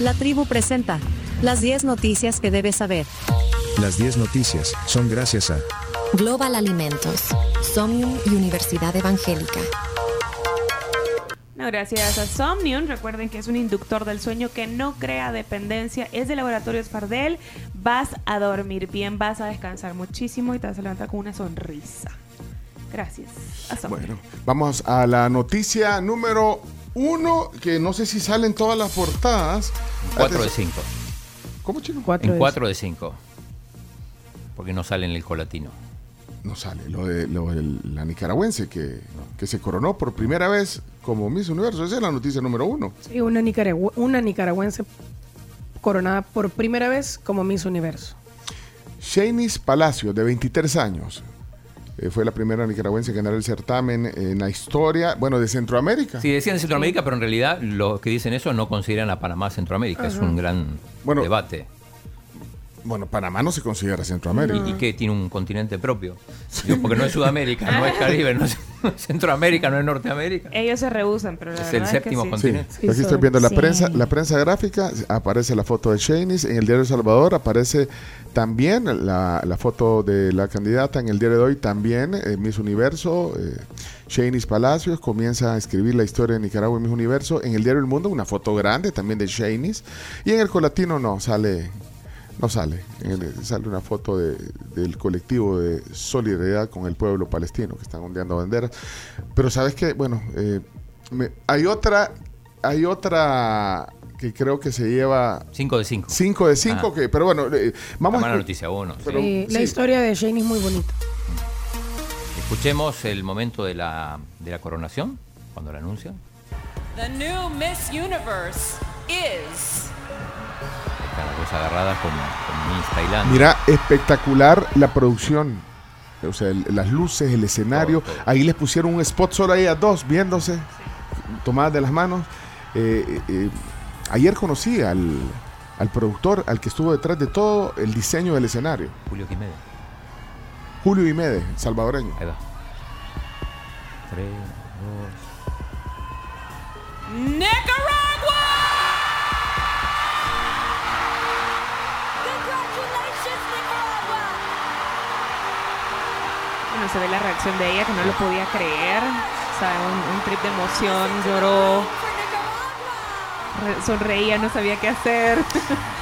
La tribu presenta las 10 noticias que debes saber. Las 10 noticias son gracias a Global Alimentos, Somnium y Universidad Evangélica. No, gracias a Somnium. Recuerden que es un inductor del sueño que no crea dependencia. Es de Laboratorios Fardel. Vas a dormir bien, vas a descansar muchísimo y te vas a levantar con una sonrisa. Gracias a Somnium. Bueno, vamos a la noticia número uno, que no sé si salen todas las portadas. 4 de 5. ¿Cómo, chino? En 4 de 5. Porque no sale en el colatino. No sale, lo de, lo de la nicaragüense que, que se coronó por primera vez como Miss Universo. Esa es la noticia número uno. Sí, una, nicaragua- una nicaragüense coronada por primera vez como Miss Universo. Shanice Palacio, de 23 años. Eh, fue la primera nicaragüense en ganar el certamen en la historia, bueno, de Centroamérica. Sí, decían Centroamérica, pero en realidad los que dicen eso no consideran a Panamá Centroamérica. Es un gran Bueno, debate. Bueno, Panamá no se considera Centroamérica. ¿Y que tiene un continente propio? Digo, porque no es Sudamérica, no es Caribe, no es Centroamérica, no es Norteamérica. Ellos se rehusan, pero la Es verdad el es séptimo que sí. continente. Sí, aquí estoy viendo la sí. prensa, la prensa gráfica, aparece la foto de Shanice, en el diario El Salvador aparece también la, la foto de la candidata, en el diario de hoy también, eh, Miss Universo, eh, Shanice Palacios comienza a escribir la historia de Nicaragua en Miss Universo, en el diario El Mundo una foto grande también de Shanice, y en el Colatino no, sale, no sale, En el- sale una foto de- del colectivo de solidaridad con el pueblo palestino que están ondeando banderas, pero sabes que, bueno, eh, me- hay otra, hay otra que creo que se lleva 5 de 5. 5 de 5, Ah. que, pero bueno, eh, vamos Mala a... noticia uno. Pero- Eh, La sí. historia de Shane es muy bonita. Escuchemos el momento de la, de la coronación, cuando la anuncian. The new Miss Universe is las dos agarradas con, con Miss Tailandia. Mira, espectacular la producción. O sea, el- las luces, el escenario. Todo, todo. Ahí les pusieron un spot solo ahí a dos, viéndose, tomadas de las manos. Eh, eh, eh, ayer conocí al, al productor, al que estuvo detrás de todo el diseño del escenario. Julio Quimedes. Julio Imede, salvadoreño. Ahí va. 3, 2. Nicaragua! Se ve la reacción de ella que no lo podía creer. O sea, un, un trip de emoción, lloró, sonreía, no sabía qué hacer.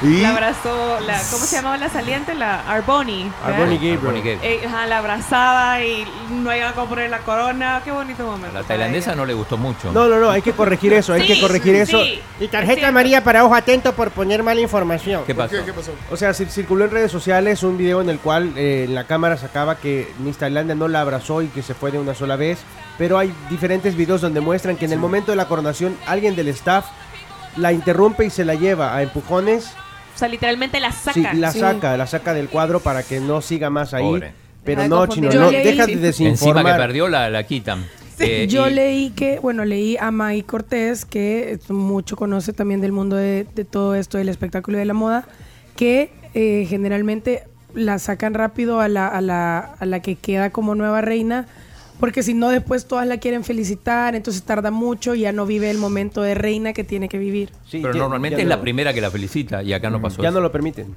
Y La abrazó, la, ¿cómo se llamaba la saliente? La Arboni. Arboni Gabriel. Eh, ajá, la abrazaba y no iba a poner la corona. Qué bonito momento. A la tailandesa ella. no le gustó mucho. No, no, no, hay que corregir eso, hay Sí, que corregir eso. sí, Y tarjeta amarilla para ojo atento por poner mala información. ¿Qué ¿Por pasó? qué? ¿Qué pasó? O sea, cir- circuló en redes sociales un video en el cual eh, la cámara sacaba que Miss Tailandia no la abrazó y que se fue de una sola vez. Pero hay diferentes videos donde muestran que en el momento de la coronación alguien del staff la interrumpe y se la lleva a empujones. O sea, literalmente la saca. Sí, la Sí. saca, la saca del cuadro para que no siga más ahí. Pobre. Pero no, chino, no, leí- deja de sí. Encima que desinformar. perdió, la, la quitan. Eh, Yo y- leí que, bueno, leí a May Cortés, que mucho conoce también del mundo de, de todo esto del espectáculo y de la moda, que eh, generalmente la sacan rápido a la, a, la, a la que queda como nueva reina, porque si no después todas la quieren felicitar, entonces tarda mucho y ya no vive el momento de reina que tiene que vivir. Sí, Pero ya- normalmente ya es no- la primera que la felicita y acá no pasó Ya eso. no lo permiten.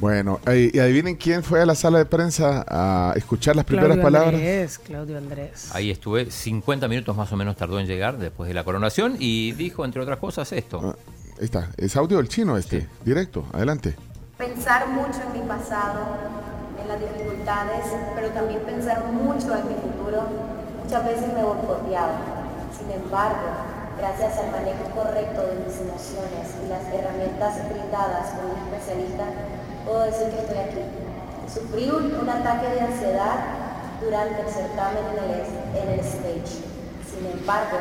Bueno, eh, y adivinen quién fue a la sala de prensa a escuchar las primeras Claudio palabras. Andrés, Claudio Andrés. Ahí estuve, 50 minutos más o menos tardó en llegar después de la coronación y dijo, entre otras cosas, esto. Ah, ahí está, es audio del chino este, Sí. directo, adelante. pensar mucho en mi pasado, las dificultades, pero también pensar mucho en mi futuro, muchas veces me boicoteaba. Sin embargo, gracias al manejo correcto de mis emociones y las herramientas brindadas por un especialista, puedo decir que estoy aquí. Sufrí un, un ataque de ansiedad durante el certamen en el, en el stage. Sin embargo,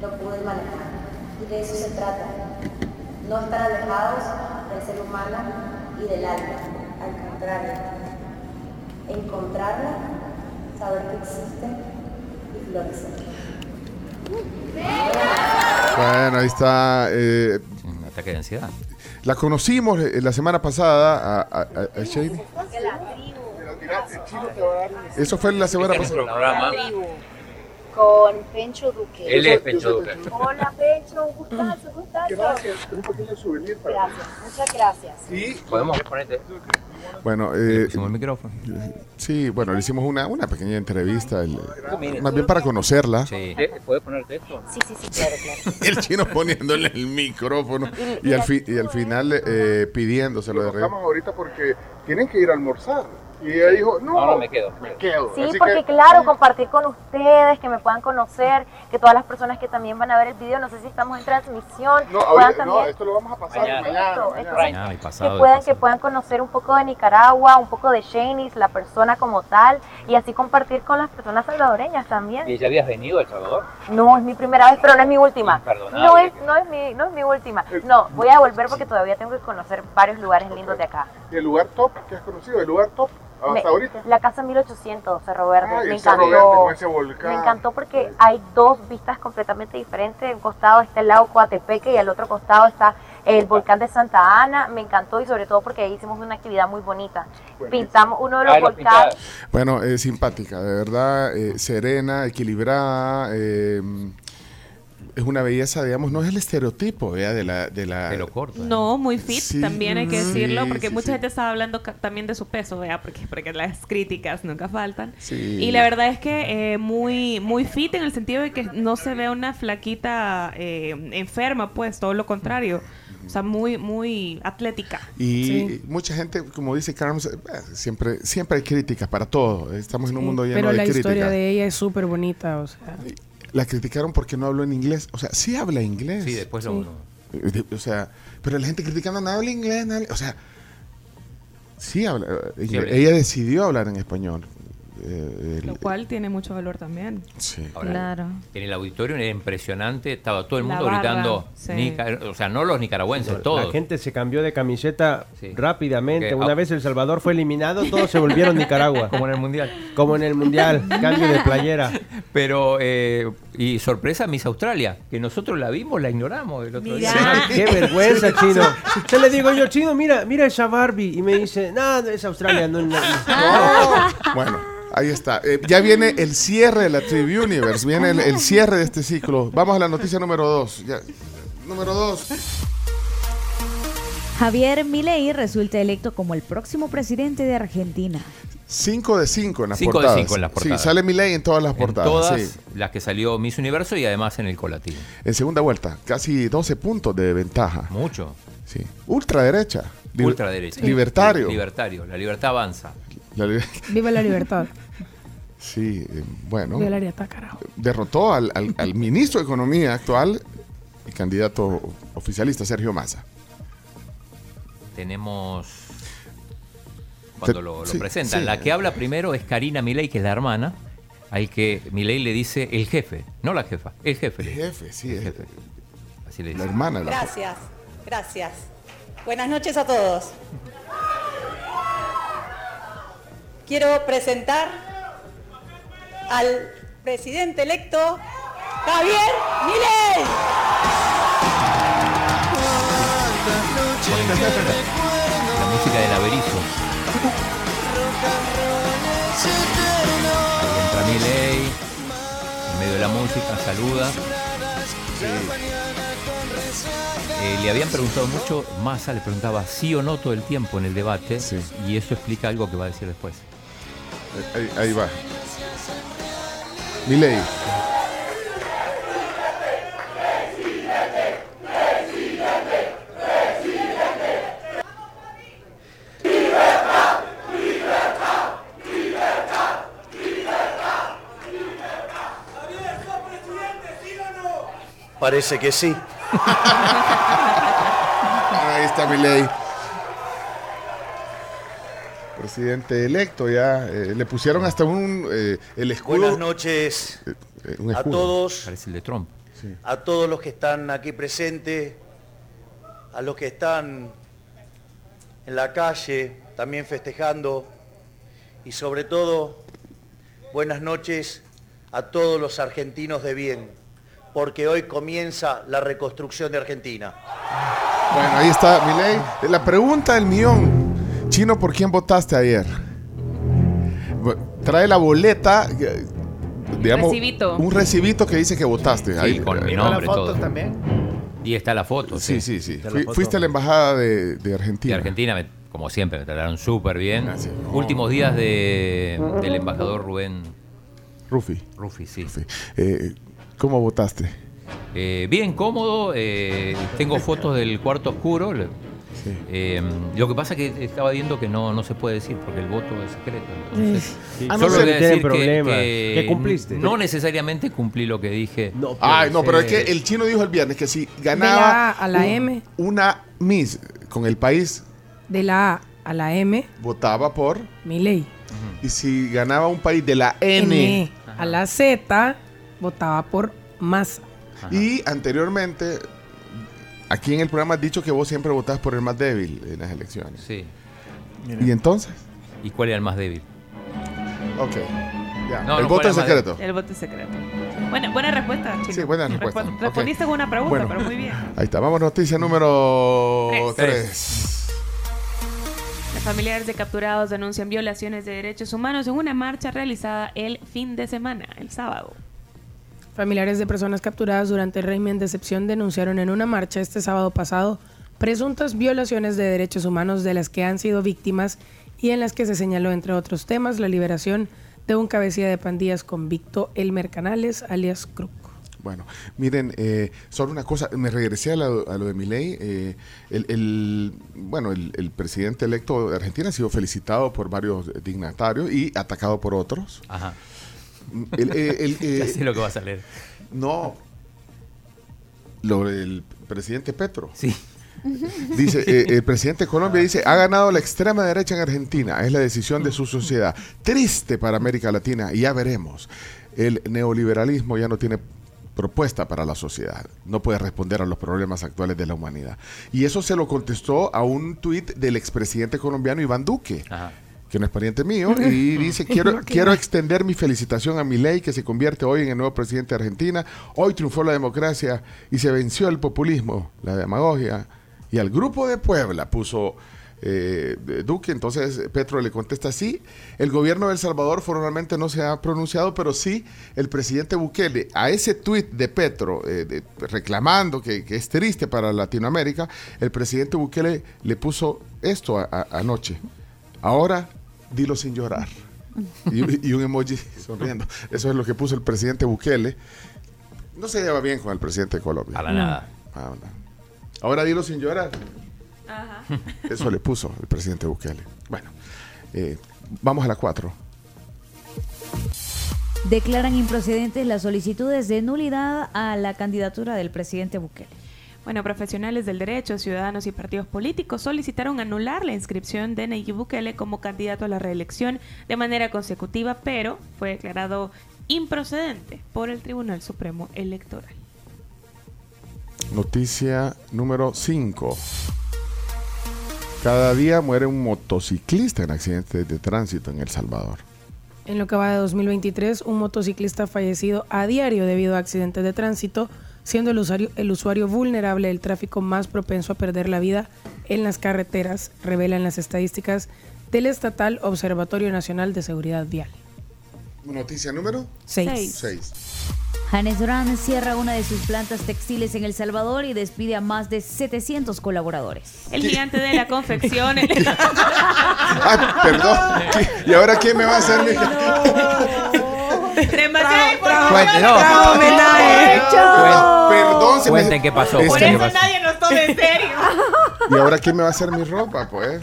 lo pude manejar. Y de eso se trata. No estar alejados del ser humano y del alma. Al contrario, encontrarla, saber que existe y florecer. Bueno, ahí está. eh, Un ataque de ansiedad. la conocimos eh, la semana pasada a, a, a- Shady. Eso fue la semana pasada. Con Pencho Duque. Él es Pencho Duque. Hola Pencho, un gustazo. Gracias, un pequeño souvenir para Gracias, muchas gracias. Y Podemos ponerte. bueno, eh, el micrófono. sí, bueno, le hicimos una, una pequeña entrevista, el- más bien para conocerla. Sí. ¿Puedes ponerte esto? Sí, sí, sí, claro, claro. El chino poniéndole el micrófono y al, fi- y al final eh, pidiéndoselo de Estamos ahorita porque tienen que ir a almorzar. Y ella dijo, no, No, no, me quedo. me quedo. Sí, Así porque que- claro, compartir con ustedes, que me puedan conocer, que todas las personas que también van a ver el video, no sé si estamos en transmisión, No, puedan ahorita, no, también esto lo vamos a pasar Mañana. mañana. Esto, mañana. entonces, Mañana y pasado que puedan que puedan conocer un poco de Nicaragua, un poco de Shanice, la persona como tal, y así compartir con las personas salvadoreñas también. ¿Y ya habías venido a El Salvador? No es mi primera vez, pero no es mi última. No es, no es mi, no es mi última. No, voy a volver porque todavía tengo que conocer varios lugares lindos de acá. ¿Y el lugar top que has conocido? ¿El lugar top hasta Me- ahorita? La casa 1800, Cerro Verde, Ay, me el Cerro encantó. Verde con ese volcán. Me encantó porque hay dos vistas completamente diferentes. En un costado está el lago Coatepeque y al otro costado está el volcán de Santa Ana. Me encantó y sobre todo porque ahí hicimos una actividad muy bonita. Pintamos uno de los Ah, lo. Bueno, es simpática, de verdad, eh, serena, equilibrada, eh, es una belleza, digamos, no es el estereotipo ¿vea? de la... De la Pelo corto. ¿eh? No, muy fit, Sí, también hay que sí, decirlo, porque sí, mucha sí. gente estaba hablando también de su peso, ¿vea? Porque, porque las críticas nunca faltan. Sí. Y la verdad es que eh, muy, muy fit en el sentido de que no se ve una flaquita eh, enferma, pues, todo lo contrario. O sea, muy, muy atlética. Y Sí. mucha gente, como dice Carlos, eh, siempre, siempre hay críticas para todo. Estamos en un mundo lleno Pero de la críticas. historia de ella es súper bonita, o sea. La criticaron porque no habló en inglés. O sea, sí habla inglés. Sí, después lo... Sí. Eh, O sea, pero la gente criticando, no habla inglés, no habla-". O sea, sí habla eh, inglés. Ella decidió hablar en español. Eh, el- Lo cual tiene mucho valor también. sí. Ahora, Claro. En el auditorio era impresionante, estaba todo el La mundo barra, gritando, sí. Nica- o sea, no los nicaragüenses, todos. La gente se cambió de camiseta Sí. rápidamente. Una ah, vez El Salvador fue eliminado, todos se volvieron Nicaragua. Como en el mundial. Como en el Mundial, cambio de playera. Pero, eh, y sorpresa, Miss Australia, que nosotros la vimos, la ignoramos el otro Mira. día. Qué vergüenza, chino. Yo le digo yo, chino, mira, mira esa Barbie. Y me dice, no, es Australia, no, no, no". Bueno, ahí está. Eh, ya viene el cierre de la Tribe Universe. Viene el, el cierre de este ciclo. Vamos a la noticia número dos. Ya. Número dos. Javier Milei resulta electo como el próximo presidente de Argentina. 5 de 5 en las Cinco de portadas. cinco en las portadas. Sí, sale Milei en todas las En portadas. todas sí. las que salió Miss Universo y además en el colativo. En segunda vuelta, casi 12 puntos de ventaja. Mucho. Sí. Ultraderecha. Ultraderecha. Libertario. Libertario. La libertad avanza. La li- Viva la libertad. sí, eh, bueno. Viva la libertad, carajo. Derrotó al, al- al ministro de Economía actual y candidato oficialista, Sergio Massa. Tenemos cuando lo, lo sí, presentan. sí. La que habla primero es Karina Milei, que es la hermana, al que Milei le dice el jefe, no la jefa, el jefe. El jefe, sí, El jefe. Así le la dice. hermana. de la- Gracias, gracias. Buenas noches a todos. Quiero presentar al presidente electo Javier Milei. La música del averizo. Ahí entra Milei, en medio de la música, saluda. Eh, le habían preguntado mucho, Massa le preguntaba sí o no todo el tiempo en el debate, Sí. y eso explica algo que va a decir después. Ahí, ahí va. Milei. Parece que sí. Ahí está Milei. Presidente electo ya. eh, le pusieron hasta un eh, el escudo. Buenas noches eh, un a todos, Parece el de Trump. a todos los que están aquí presentes, a los que están en la calle también festejando y sobre todo buenas noches a todos los argentinos de bien, porque hoy comienza la reconstrucción de Argentina. Bueno, ahí está Milei. La pregunta del millón. Chino, ¿por quién votaste ayer? Trae la boleta, eh, digamos, Recibito. un recibito que dice que votaste. Sí, Ahí, con mi eh, nombre, las fotos todo. también? Y está la foto. Sí, sí, sí. Fui- fuiste a la embajada de, de Argentina. De Argentina, me- como siempre, me trataron súper bien. Últimos días de, del embajador Rubén Rufi. Rufi, sí. Eh, ¿Cómo votaste? Eh, bien cómodo, eh, tengo fotos del cuarto oscuro. Eh, lo que pasa es que estaba viendo que no, no se puede decir porque el voto es secreto. Entonces, Sí. Ah, no solo sé, voy a tienen decir que- problemas. que Que cumpliste. No necesariamente cumplí lo que dije. No, Ay, no, pero es que el chino dijo el viernes que si De la ganaba A a la un- M. una Miss con el país, De la A a la M, votaba por. Milei. Y si ganaba un país de la N. N a la Z, votaba por Massa. Y anteriormente, aquí en el programa has dicho que vos siempre votás por el más débil en las elecciones. Sí. ¿Y entonces? ¿Y cuál era el más débil? Ok. Ya. No, el no, voto ¿cuál es secreto. El voto es secreto. Buena, buena respuesta, Chino. Sí, buena respuesta. Respondiste con una pregunta, Bueno. pero muy bien. Ahí está. Vamos, noticia número Tres. 3. Los familiares de capturados denuncian violaciones de derechos humanos en una marcha realizada el fin de semana, el sábado. Familiares de personas capturadas durante el régimen de excepción denunciaron en una marcha este sábado pasado presuntas violaciones de derechos humanos de las que han sido víctimas y en las que se señaló, entre otros temas, la liberación de un cabecilla de pandillas convicto Elmer Canales, alias Crook. Bueno, miren, eh, solo una cosa, me regresé a, la- a lo de mi ley. el, el- bueno, el, el presidente electo de Argentina ha sido felicitado por varios dignatarios y atacado por otros. Ajá. El- el- el- Ya eh, sé lo que vas a leer. No. Lo del presidente Petro. Sí. Dice, eh, el presidente de Colombia dice, ha ganado la extrema derecha en Argentina, es la decisión de su sociedad. Triste para América Latina, y ya veremos. El neoliberalismo ya no tiene propuesta para la sociedad, no puede responder a los problemas actuales de la humanidad. Y eso se lo contestó a un tuit del expresidente colombiano Iván Duque. Que no es pariente mío, y dice, quiero, quiero extender mi felicitación a mi ley que se convierte hoy en el nuevo presidente de Argentina. Hoy triunfó la democracia y se venció el populismo, la demagogia. Y al grupo de Puebla puso eh, Duque, entonces Petro le contesta sí. El gobierno de El Salvador formalmente no se ha pronunciado, pero sí el presidente Bukele a ese tuit de Petro eh, de- reclamando que, que es triste para Latinoamérica, el presidente Bukele le puso esto a- a- anoche. Ahora dilo sin llorar. Y, y un emoji sonriendo. Eso es lo que puso el presidente Bukele. No se lleva bien con el presidente de Colombia. Para nada. Para nada. Ahora dilo sin llorar. Eso le puso el presidente Bukele. Bueno, eh, vamos a la 4. Declaran improcedentes las solicitudes de nulidad a la candidatura del presidente Bukele. Bueno, profesionales del derecho, ciudadanos y partidos políticos solicitaron anular la inscripción de Nayib Bukele como candidato a la reelección de manera consecutiva, pero fue declarado improcedente por el Tribunal Supremo Electoral. Noticia número 5. Cada día muere un motociclista en accidentes de tránsito en El Salvador. En lo que va de 2023, un motociclista fallecido a diario debido a accidentes de tránsito, siendo el usuario, el usuario vulnerable del tráfico más propenso a perder la vida en las carreteras, revelan las estadísticas del estatal Observatorio Nacional de Seguridad Vial. Noticia número Seis. 6. Janes Durán cierra una de sus plantas textiles en El Salvador y despide a más de 700 colaboradores. El gigante de la confección. Ay, perdón. ¿Y ahora quién me va a hacer no. Perdón, se me- Cuenten qué pasó. Es Por eso pasó. nadie nos toma en serio. ¿Y ahora quién me va a hacer mi ropa, pues?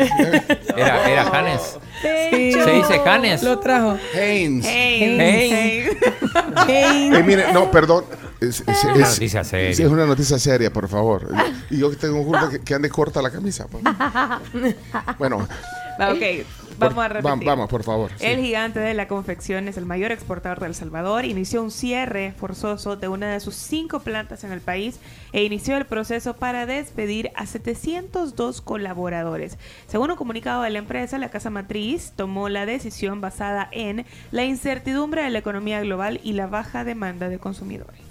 Era, era Hannes. Sí. Se dice Hannes. Lo trajo. Haynes. Hey. hey. Eh, mire, no, perdón. Es, es- una es- noticia seria. es una noticia seria, por favor. Y yo que tengo un culpa que, que ande corta la camisa. pues. Bueno, Va, Ok, vamos por- a repetir. va- vamos, por favor. sí. El gigante de la confección es el mayor exportador de El Salvador. Inició un cierre forzoso de una de sus cinco plantas en el país e inició el proceso para despedir a 702 colaboradores. Según un comunicado de la empresa, la casa matriz tomó la decisión basada en la incertidumbre de la economía global y la baja demanda de consumidores.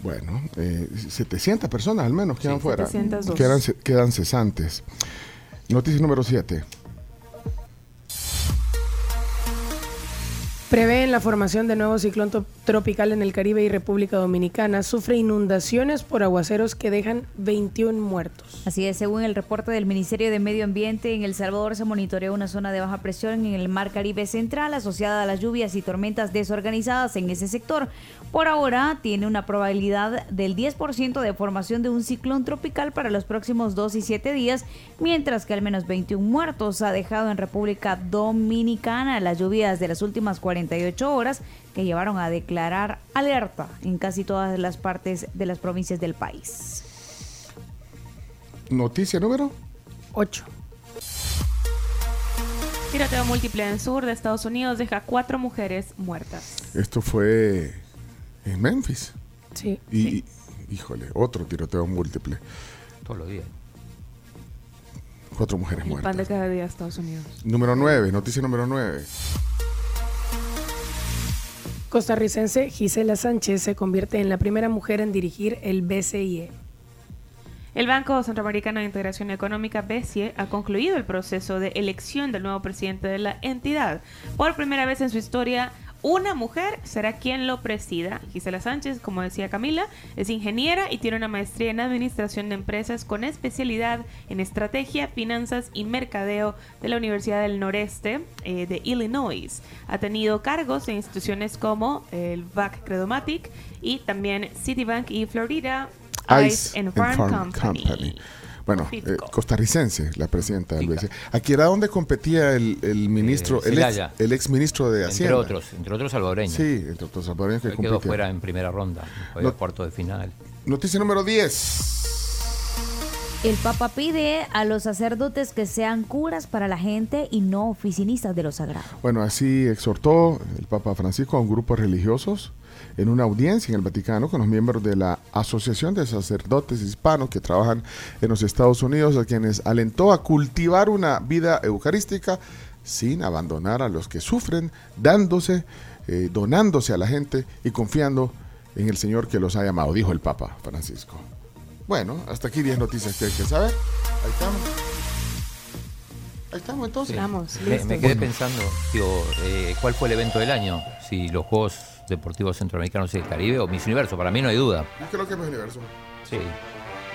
Bueno, eh, 700 personas al menos quedan Sí, fuera. 702. Quedan, quedan cesantes. Noticia número 7. Prevén la formación de nuevo ciclón tropical en el Caribe y República Dominicana. Sufre inundaciones por aguaceros que dejan 21 muertos. Así es, según el reporte del Ministerio de Medio Ambiente, en El Salvador se monitoreó una zona de baja presión en el Mar Caribe Central asociada a las lluvias y tormentas desorganizadas en ese sector. Por ahora, tiene una probabilidad del 10% de formación de un ciclón tropical para los próximos 2 y 7 días, mientras que al menos 21 muertos ha dejado en República Dominicana las lluvias de las últimas 48 horas que llevaron a declarar alerta en casi todas las partes de las provincias del país. Noticia número 8. Tiroteo múltiple en sur de Estados Unidos deja cuatro mujeres muertas. Esto fue en Memphis. Sí. Y, híjole, otro tiroteo múltiple. Todos los días. Cuatro mujeres El muertas. pan de cada día de Estados Unidos. Número 9, noticia número 9. Costarricense Gisela Sánchez se convierte en la primera mujer en dirigir el BCIE. El Banco Centroamericano de Integración Económica, BCE, ha concluido el proceso de elección del nuevo presidente de la entidad. Por primera vez en su historia, una mujer será quien lo presida. Gisela Sánchez, como decía Camila, es ingeniera y tiene una maestría en Administración de Empresas con especialidad en Estrategia, Finanzas y Mercadeo de la Universidad del Noreste eh, de Illinois. Ha tenido cargos en instituciones como el BAC Credomatic y también Citibank y Florida Ice and Farm, Company. Bueno, eh, costarricense, la presidenta del BCE. Aquí era donde competía el, el ministro, el, ex, el ex ministro de Entre Hacienda. otros, entre otros salvadoreños. Sí, entre otros salvadoreños que Él quedó fuera en primera ronda, fue No- cuarto de final. Noticia número 10. El Papa pide a los sacerdotes que sean curas para la gente y no oficinistas de lo sagrado. Bueno, así exhortó el Papa Francisco a un grupo de religiosos en una audiencia en el Vaticano con los miembros de la Asociación de Sacerdotes Hispanos que trabajan en los Estados Unidos, a quienes alentó a cultivar una vida eucarística sin abandonar a los que sufren, dándose, eh, donándose a la gente y confiando en el Señor que los ha llamado, dijo el Papa Francisco. Bueno, hasta aquí 10 noticias que hay que saber. Ahí estamos. Ahí estamos entonces. Me, me quedé pensando, digo, eh, ¿cuál fue el evento del año? Si los Juegos Deportivos Centroamericanos y del Caribe o Miss Universo, para mí no hay duda. Yo creo que es mi universo. Sí.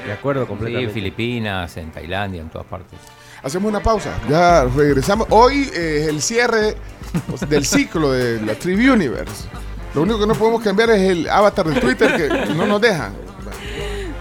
De acuerdo Sí, completamente. Filipinas, en Tailandia, en todas partes. Hacemos una pausa, ya regresamos. Hoy eh, es el cierre del ciclo de la Trivi Universe. Lo único que no podemos cambiar es el avatar de Twitter que no nos dejan.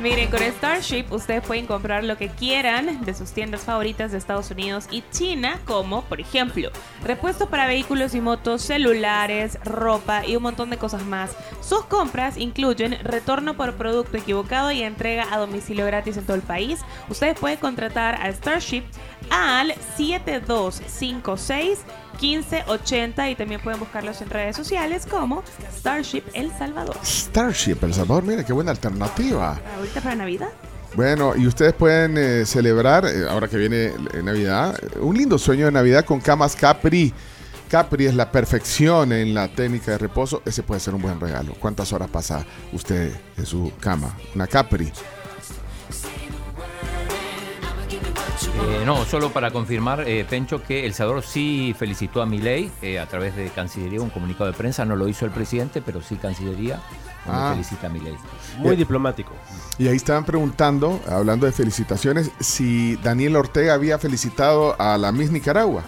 Miren, con Starship ustedes pueden comprar lo que quieran de sus tiendas favoritas de Estados Unidos y China, como por ejemplo repuestos para vehículos y motos, celulares, ropa y un montón de cosas más. Sus compras incluyen retorno por producto equivocado y entrega a domicilio gratis en todo el país. Ustedes pueden contratar a Starship al 7256 1580 y también pueden buscarlos en redes sociales como Starship El Salvador. Starship El Salvador, mira qué buena alternativa. Ahorita para Navidad. Bueno, y ustedes pueden eh, celebrar, eh, ahora que viene eh, Navidad, un lindo sueño de Navidad con camas Capri. Capri es la perfección en la técnica de reposo. Ese puede ser un buen regalo. ¿Cuántas horas pasa usted en su cama? Una Capri. Eh, no, solo para confirmar, eh, Pencho, que El Salvador sí felicitó a Milei eh, a través de Cancillería, un comunicado de prensa. No lo hizo el presidente, pero sí Cancillería. Ah. felicita a Milei. Muy Eh, diplomático. Y ahí estaban preguntando, hablando de felicitaciones, si Daniel Ortega había felicitado a la Miss Nicaragua.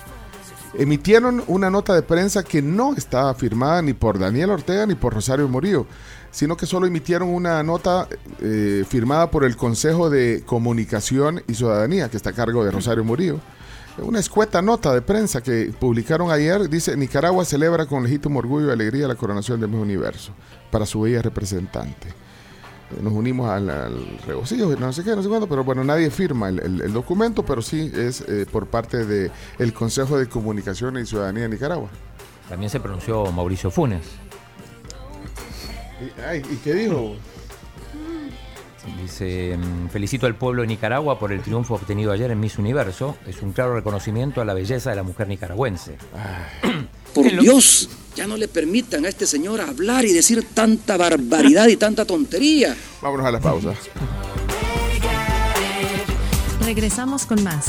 Emitieron una nota de prensa que no estaba firmada ni por Daniel Ortega ni por Rosario Murillo, sino que solo emitieron una nota eh, firmada por el Consejo de Comunicación y Ciudadanía, que está a cargo de Rosario Murillo. Una escueta nota de prensa que publicaron ayer dice Nicaragua celebra con legítimo orgullo y alegría la coronación del Miss Universo para su bella representante. Nos unimos al, al regocijo, no sé qué, no sé cuándo, pero bueno, nadie firma el, el- el documento, pero sí es eh, por parte del el Consejo de Comunicación y Ciudadanía de Nicaragua. También se pronunció Mauricio Funes. ¿Y, ay, ¿y qué dijo? Dice, mm, felicito al pueblo de Nicaragua por el triunfo obtenido ayer en Miss Universo. Es un claro reconocimiento a la belleza de la mujer nicaragüense. Por Dios, ya no le permitan a este señor hablar y decir tanta barbaridad y tanta tontería. Vámonos a la pausa. Regresamos con más.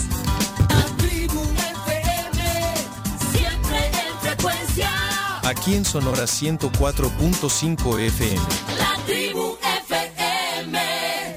Aquí en Sonora 104.5 FM.